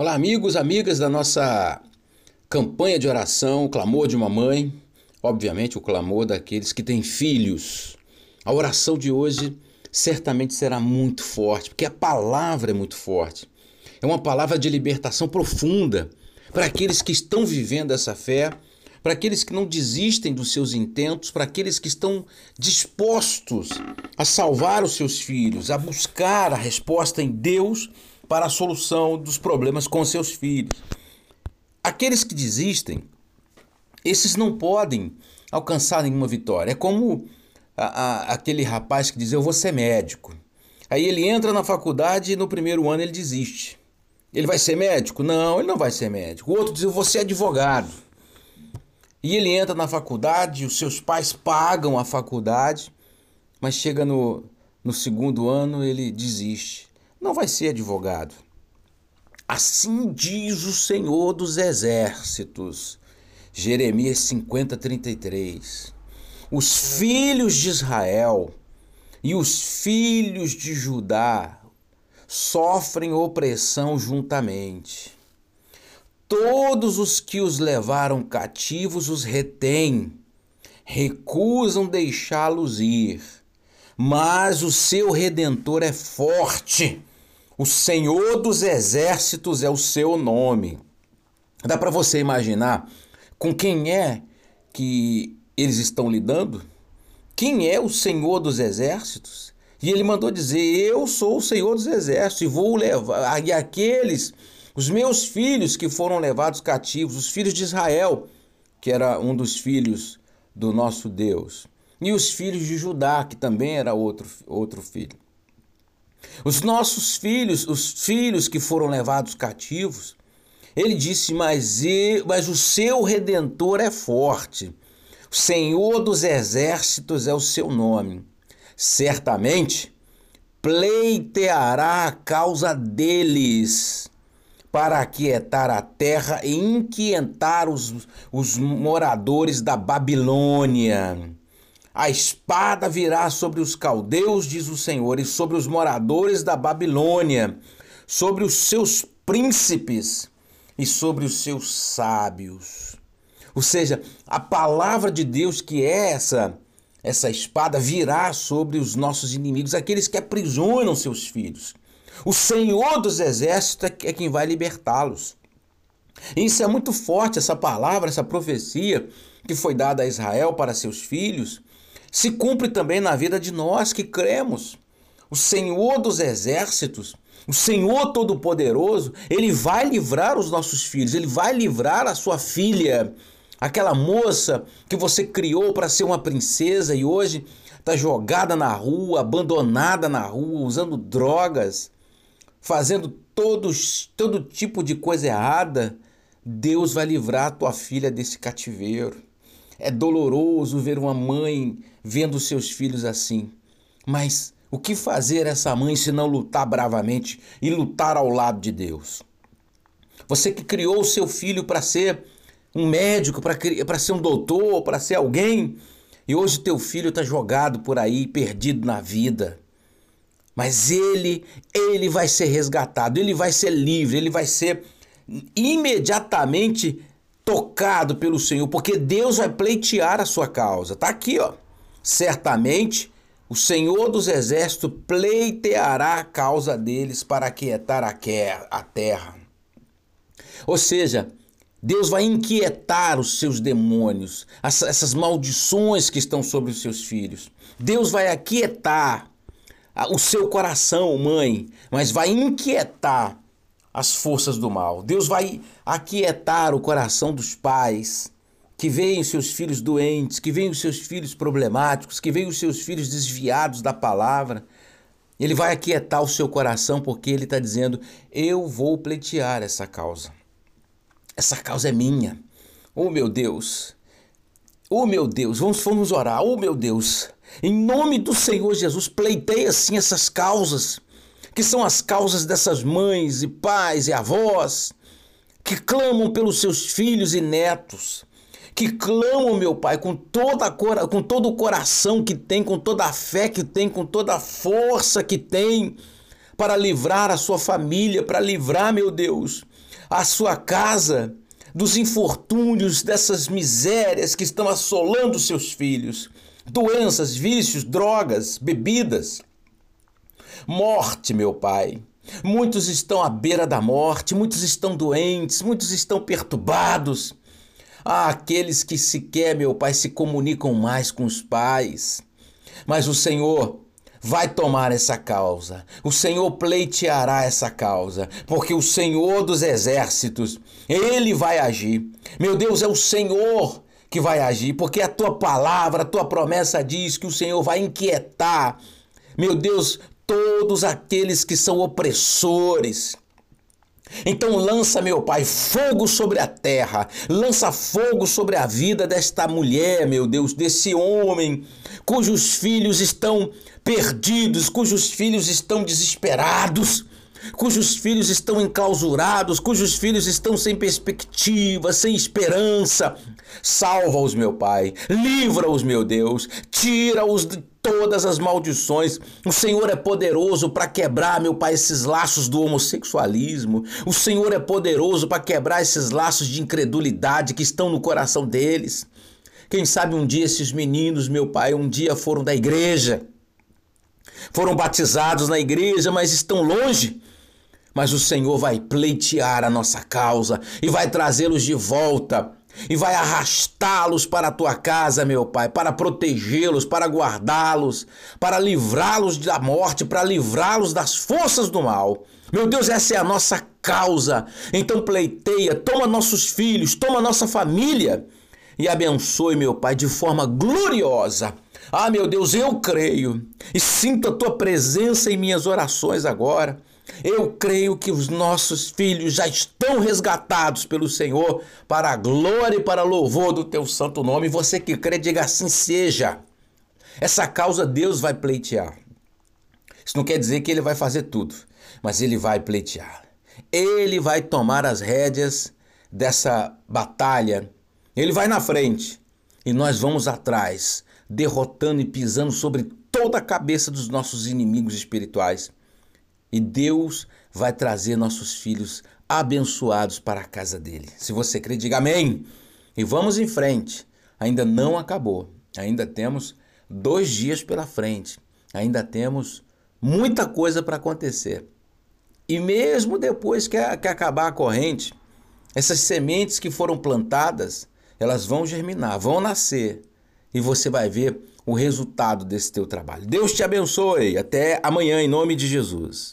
Olá, amigos, amigas da nossa campanha de oração, o clamor de uma mãe, obviamente o clamor daqueles que têm filhos. A oração de hoje certamente será muito forte, porque a palavra é muito forte. É uma palavra de libertação profunda para aqueles que estão vivendo essa fé, para aqueles que não desistem dos seus intentos, para aqueles que estão dispostos a salvar os seus filhos, a buscar a resposta em Deus para a solução dos problemas com seus filhos. Aqueles que desistem, esses não podem alcançar nenhuma vitória. É como a, a, aquele rapaz que diz: Eu vou ser médico. Aí ele entra na faculdade e no primeiro ano ele desiste. Ele vai ser médico? Não, ele não vai ser médico. O outro diz: Eu vou ser advogado. E ele entra na faculdade, os seus pais pagam a faculdade, mas chega no, no segundo ano ele desiste. Não vai ser advogado. Assim diz o Senhor dos Exércitos. Jeremias 50, 33. Os filhos de Israel e os filhos de Judá sofrem opressão juntamente. Todos os que os levaram cativos os retêm, recusam deixá-los ir. Mas o seu redentor é forte o Senhor dos Exércitos é o seu nome. Dá para você imaginar com quem é que eles estão lidando? Quem é o Senhor dos Exércitos? E ele mandou dizer: Eu sou o Senhor dos Exércitos e vou levar. E aqueles, os meus filhos que foram levados cativos, os filhos de Israel, que era um dos filhos do nosso Deus, e os filhos de Judá, que também era outro, outro filho. Os nossos filhos, os filhos que foram levados cativos, ele disse: Mas, mas o seu redentor é forte, o Senhor dos exércitos é o seu nome. Certamente pleiteará a causa deles para aquietar a terra e inquietar os, os moradores da Babilônia. A espada virá sobre os caldeus, diz o Senhor, e sobre os moradores da Babilônia, sobre os seus príncipes e sobre os seus sábios. Ou seja, a palavra de Deus que é essa essa espada virá sobre os nossos inimigos, aqueles que aprisionam seus filhos. O Senhor dos exércitos é, quem vai libertá-los. Isso é muito forte, essa palavra, essa profecia que foi dada a Israel para seus filhos, se cumpre também na vida de nós que cremos. O Senhor dos exércitos, o Senhor Todo-Poderoso, ele vai livrar os nossos filhos, ele vai livrar a sua filha, aquela moça que você criou para ser uma princesa e hoje está jogada na rua, abandonada na rua, usando drogas, fazendo todos, todo tipo de coisa errada. Deus vai livrar a tua filha desse cativeiro. É doloroso ver uma mãe vendo seus filhos assim. Mas o que fazer essa mãe se não lutar bravamente e lutar ao lado de Deus? Você que criou o seu filho para ser um médico, para ser um doutor, para ser alguém, e hoje teu filho está jogado por aí, perdido na vida. Mas ele, ele vai ser resgatado, ele vai ser livre, ele vai ser imediatamente tocado pelo Senhor, porque Deus vai pleitear a sua causa. Tá aqui, ó. Certamente o Senhor dos exércitos pleiteará a causa deles para aquietar a terra. Ou seja, Deus vai inquietar os seus demônios, essas maldições que estão sobre os seus filhos. Deus vai aquietar o seu coração, mãe, mas vai inquietar as forças do mal. Deus vai aquietar o coração dos pais que veem seus filhos doentes, que veem os seus filhos problemáticos, que veem os seus filhos desviados da palavra. Ele vai aquietar o seu coração porque ele está dizendo: Eu vou pleitear essa causa. Essa causa é minha. Oh meu Deus! Oh meu Deus! Vamos, vamos orar. Oh meu Deus! Em nome do Senhor Jesus, pleitei assim essas causas que são as causas dessas mães e pais e avós que clamam pelos seus filhos e netos, que clamam, meu Pai, com toda a cor, com todo o coração que tem, com toda a fé que tem, com toda a força que tem para livrar a sua família, para livrar, meu Deus, a sua casa dos infortúnios, dessas misérias que estão assolando seus filhos, doenças, vícios, drogas, bebidas. Morte, meu Pai. Muitos estão à beira da morte, muitos estão doentes, muitos estão perturbados. Há aqueles que sequer, meu Pai, se comunicam mais com os pais. Mas o Senhor vai tomar essa causa. O Senhor pleiteará essa causa, porque o Senhor dos exércitos, ele vai agir. Meu Deus, é o Senhor que vai agir, porque a tua palavra, a tua promessa diz que o Senhor vai inquietar. Meu Deus, todos aqueles que são opressores. Então lança, meu Pai, fogo sobre a terra, lança fogo sobre a vida desta mulher, meu Deus, desse homem, cujos filhos estão perdidos, cujos filhos estão desesperados, cujos filhos estão enclausurados, cujos filhos estão sem perspectiva, sem esperança. Salva-os, meu Pai, livra-os, meu Deus, tira-os todas as maldições. O Senhor é poderoso para quebrar, meu Pai, esses laços do homossexualismo. O Senhor é poderoso para quebrar esses laços de incredulidade que estão no coração deles. Quem sabe um dia esses meninos, meu Pai, um dia foram da igreja foram batizados na igreja, mas estão longe. Mas o Senhor vai pleitear a nossa causa e vai trazê-los de volta e vai arrastá-los para a tua casa, meu Pai, para protegê-los, para guardá-los, para livrá-los da morte, para livrá-los das forças do mal. Meu Deus, essa é a nossa causa. Então pleiteia, toma nossos filhos, toma nossa família e abençoe, meu Pai, de forma gloriosa ah, meu Deus, eu creio e sinto a tua presença em minhas orações agora. Eu creio que os nossos filhos já estão resgatados pelo Senhor para a glória e para louvor do teu santo nome. Você que crê, diga assim seja. Essa causa Deus vai pleitear. Isso não quer dizer que ele vai fazer tudo, mas ele vai pleitear. Ele vai tomar as rédeas dessa batalha. Ele vai na frente e nós vamos atrás derrotando e pisando sobre toda a cabeça dos nossos inimigos espirituais. E Deus vai trazer nossos filhos abençoados para a casa dele. Se você crê, diga amém. E vamos em frente. Ainda não acabou. Ainda temos dois dias pela frente. Ainda temos muita coisa para acontecer. E mesmo depois que, que acabar a corrente, essas sementes que foram plantadas, elas vão germinar, vão nascer e você vai ver o resultado desse teu trabalho. Deus te abençoe. Até amanhã, em nome de Jesus.